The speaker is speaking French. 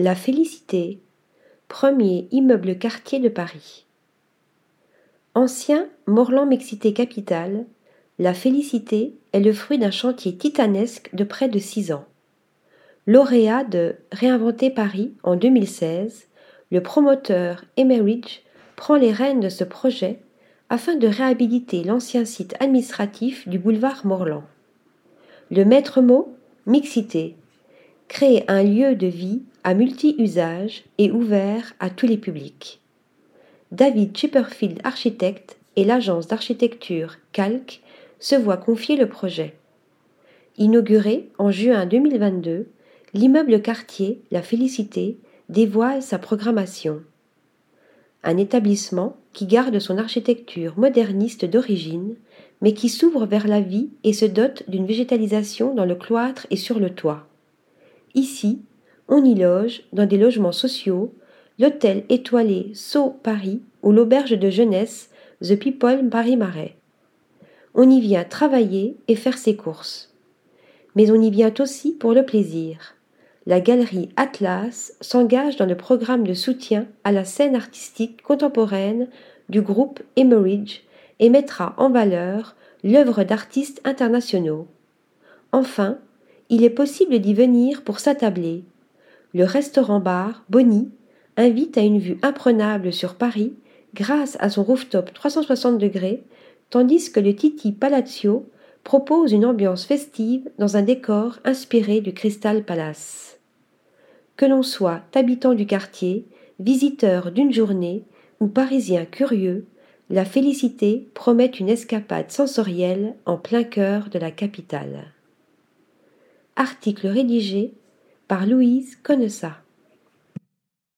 La Félicité, premier immeuble quartier de Paris. Ancien Morland-Mexité capitale, La Félicité est le fruit d'un chantier titanesque de près de six ans. Lauréat de Réinventer Paris en 2016, le promoteur Emeridge prend les rênes de ce projet afin de réhabiliter l'ancien site administratif du boulevard Morland. Le maître mot Mixité. Créer un lieu de vie multi-usages et ouvert à tous les publics. David Chipperfield Architecte et l'agence d'architecture Calc se voient confier le projet. Inauguré en juin 2022, l'immeuble quartier La Félicité dévoile sa programmation. Un établissement qui garde son architecture moderniste d'origine, mais qui s'ouvre vers la vie et se dote d'une végétalisation dans le cloître et sur le toit. Ici, on y loge, dans des logements sociaux, l'hôtel étoilé Sceaux Paris ou l'auberge de jeunesse The People Paris Marais. On y vient travailler et faire ses courses. Mais on y vient aussi pour le plaisir. La galerie Atlas s'engage dans le programme de soutien à la scène artistique contemporaine du groupe Emeridge et mettra en valeur l'œuvre d'artistes internationaux. Enfin, il est possible d'y venir pour s'attabler, le restaurant-bar Bonnie invite à une vue imprenable sur Paris grâce à son rooftop 360 degrés, tandis que le Titi Palazzo propose une ambiance festive dans un décor inspiré du Crystal Palace. Que l'on soit habitant du quartier, visiteur d'une journée ou parisien curieux, la félicité promet une escapade sensorielle en plein cœur de la capitale. Article rédigé par Louise Connessa.